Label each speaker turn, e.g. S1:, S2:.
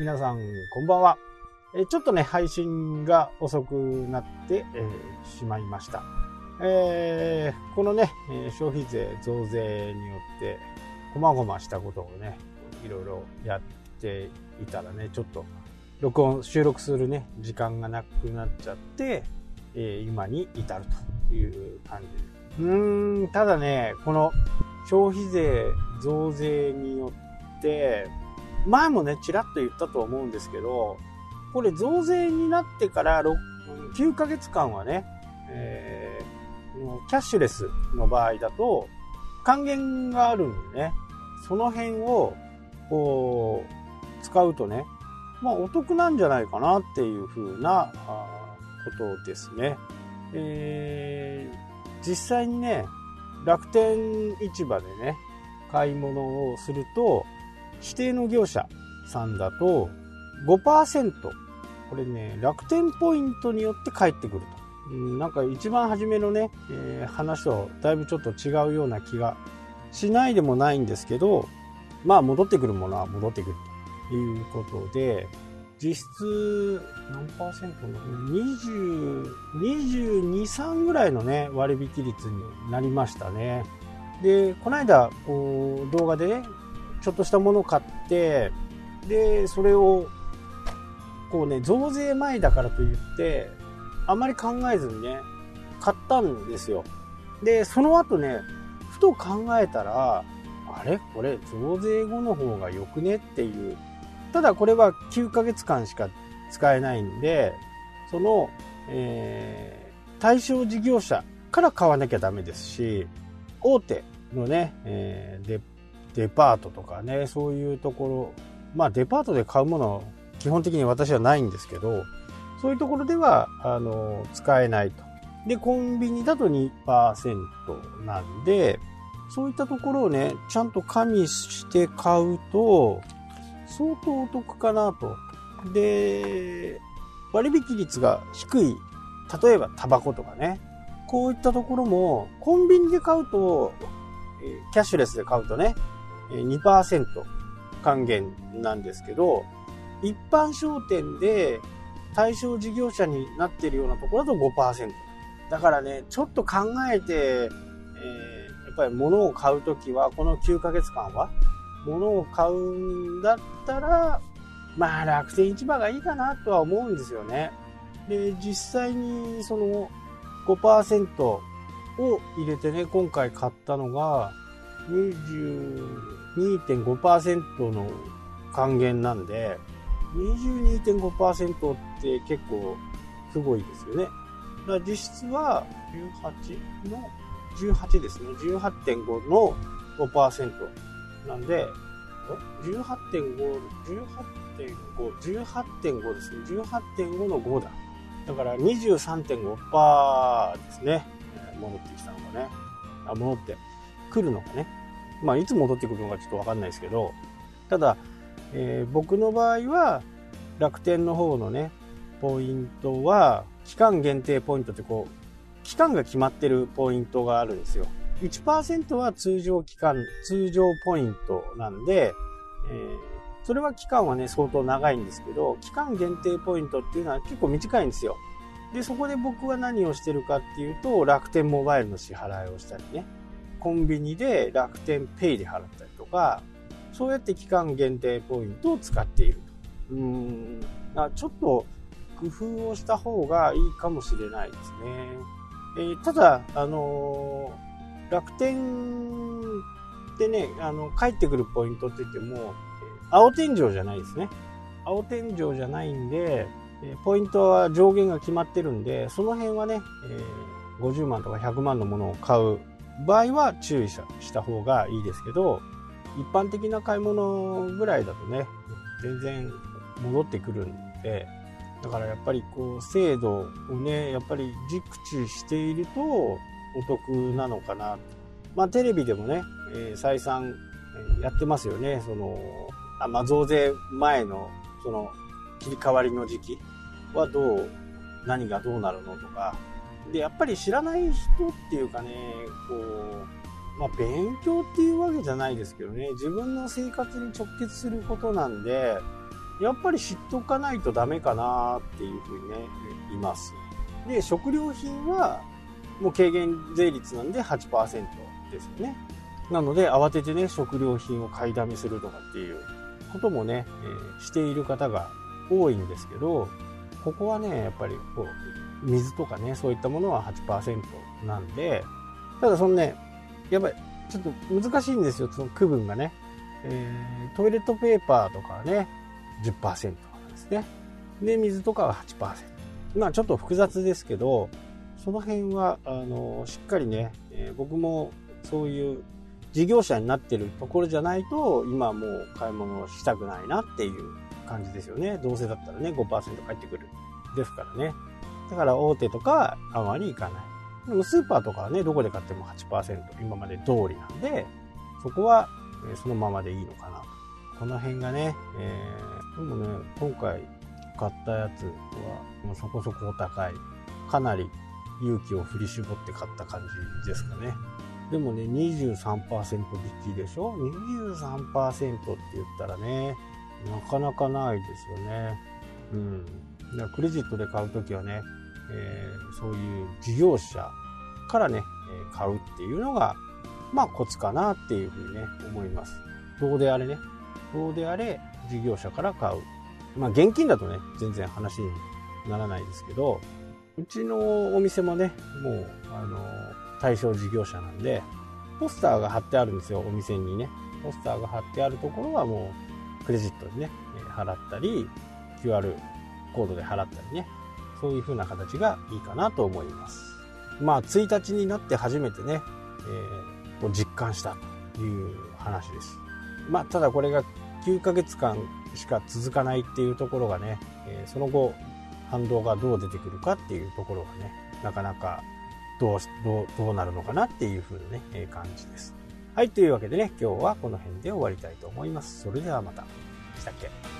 S1: 皆さん、こんばんは。えちょっとね、配信が遅くなって、えー、しまいました。えー、このね、消費税増税によって、こまごましたことをね、いろいろやっていたらね、ちょっと、録音、収録するね、時間がなくなっちゃって、えー、今に至るという感じうーん、ただね、この消費税増税によって、前もね、ちらっと言ったと思うんですけど、これ増税になってから9ヶ月間はね、えー、キャッシュレスの場合だと還元があるんでね、その辺をこう使うとね、まあお得なんじゃないかなっていう風なことですね。えー、実際にね、楽天市場でね、買い物をすると、指定の業者さんだと5%、これね、楽天ポイントによって返ってくると。うん、なんか一番初めのね、えー、話とだいぶちょっと違うような気がしないでもないんですけど、まあ戻ってくるものは戻ってくるということで、実質何パーセントの2223ぐらいのね、割引率になりましたね。で、この間、こう、動画でね、ちょっとしたものを買って、で、それを、こうね、増税前だからといって、あまり考えずにね、買ったんですよ。で、その後ね、ふと考えたら、あれ？これ増税後の方が良くね？っていう。ただこれは9ヶ月間しか使えないんで、その、えー、対象事業者から買わなきゃダメですし、大手のね、えー、デデパートとかね、そういうところ、まあデパートで買うもの、基本的に私はないんですけど、そういうところでは、あの、使えないと。で、コンビニだと2%なんで、そういったところをね、ちゃんと加味して買うと、相当お得かなと。で、割引率が低い、例えばタバコとかね、こういったところも、コンビニで買うと、キャッシュレスで買うとね、2%還元なんですけど、一般商店で対象事業者になってるようなところだと5%。だからね、ちょっと考えて、えー、やっぱり物を買うときは、この9ヶ月間は、物を買うんだったら、まあ楽天市場がいいかなとは思うんですよね。で、実際にその5%を入れてね、今回買ったのが22.5%の還元なんで、22.5%って結構すごいですよね。だから実質は18の、18ですね。18.5の5%。なんで、18.5、18.5、18.5ですね。18.5の5だ。だから23.5%ですね。戻ってきたのがね。あ、戻ってくるのがね。まあ、いつ戻ってくるのかちょっとわかんないですけど、ただ、えー、僕の場合は、楽天の方のね、ポイントは、期間限定ポイントってこう、期間が決まってるポイントがあるんですよ。1%は通常期間、通常ポイントなんで、えー、それは期間はね、相当長いんですけど、期間限定ポイントっていうのは結構短いんですよ。で、そこで僕は何をしてるかっていうと、楽天モバイルの支払いをしたりね、コンビニで楽天ペイで払ったりとか、そうやって期間限定ポイントを使っていると。うーん、ちょっと工夫をした方がいいかもしれないですね。えー、ただ、あのー楽天でね、あの、帰ってくるポイントって言っても、青天井じゃないですね。青天井じゃないんで、ポイントは上限が決まってるんで、その辺はね、えー、50万とか100万のものを買う場合は注意した方がいいですけど、一般的な買い物ぐらいだとね、全然戻ってくるんで、だからやっぱりこう、制度をね、やっぱり熟知していると、お得なのかな。まあ、テレビでもね、えー、再三やってますよね。その、あまあ、増税前の、その、切り替わりの時期はどう、何がどうなるのとか。で、やっぱり知らない人っていうかね、こう、まあ、勉強っていうわけじゃないですけどね、自分の生活に直結することなんで、やっぱり知っておかないとダメかなっていうふうにね、います。で、食料品は、もう軽減税率なんで8%ですよね。なので、慌ててね、食料品を買いだめするとかっていうこともね、えー、している方が多いんですけど、ここはね、やっぱりこう、水とかね、そういったものは8%なんで、ただそのね、やっぱりちょっと難しいんですよ、その区分がね。えー、トイレットペーパーとかはね、10%とかですね。で、水とかは8%。まあちょっと複雑ですけど、その辺は、あの、しっかりね、えー、僕もそういう事業者になってるところじゃないと、今もう買い物をしたくないなっていう感じですよね。どうせだったらね、5%返ってくる。ですからね。だから大手とかあまりいかない。でもスーパーとかはね、どこで買っても8%今まで通りなんで、そこはそのままでいいのかな。この辺がね、えー、でもね、今回買ったやつはもうそこそこお高い。かなり勇気を振り絞って買った感じですかね。でもね、23%引きでしょ ?23% って言ったらね、なかなかないですよね。うん。だからクレジットで買うときはね、えー、そういう事業者からね、買うっていうのが、まあコツかなっていうふうにね、思います。どうであれね、どうであれ事業者から買う。まあ現金だとね、全然話にならないですけど、うちのお店もね、もう、あの、対象事業者なんで、ポスターが貼ってあるんですよ、お店にね。ポスターが貼ってあるところはもう、クレジットでね、払ったり、QR コードで払ったりね、そういう風な形がいいかなと思います。まあ、1日になって初めてね、えー、実感したという話です。まあ、ただこれが9ヶ月間しか続かないっていうところがね、え、その後、反動がどう出てくるかっていうところがね、なかなかどう、どう、どうなるのかなっていう風なね、え、感じです。はい、というわけでね、今日はこの辺で終わりたいと思います。それではまた。したっけ？